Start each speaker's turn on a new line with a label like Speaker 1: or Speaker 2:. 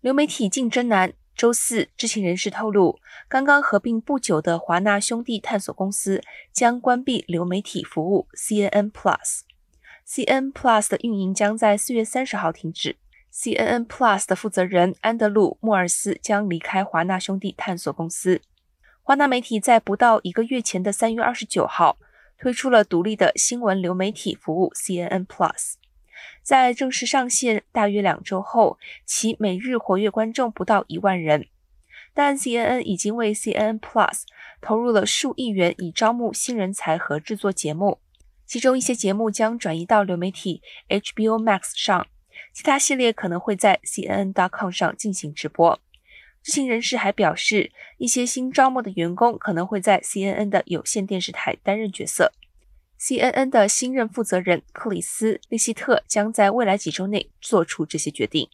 Speaker 1: 流媒体竞争难。周四，知情人士透露，刚刚合并不久的华纳兄弟探索公司将关闭流媒体服务 CNN Plus。CNN Plus 的运营将在四月三十号停止。CNN Plus 的负责人安德鲁·莫尔斯将离开华纳兄弟探索公司。华纳媒体在不到一个月前的三月二十九号推出了独立的新闻流媒体服务 CNN Plus。在正式上线大约两周后，其每日活跃观众不到一万人。但 CNN 已经为 CNN Plus 投入了数亿元，以招募新人才和制作节目。其中一些节目将转移到流媒体 HBO Max 上，其他系列可能会在 CNN.com 上进行直播。知情人士还表示，一些新招募的员工可能会在 CNN 的有线电视台担任角色。CNN 的新任负责人克里斯·利希特将在未来几周内做出这些决定。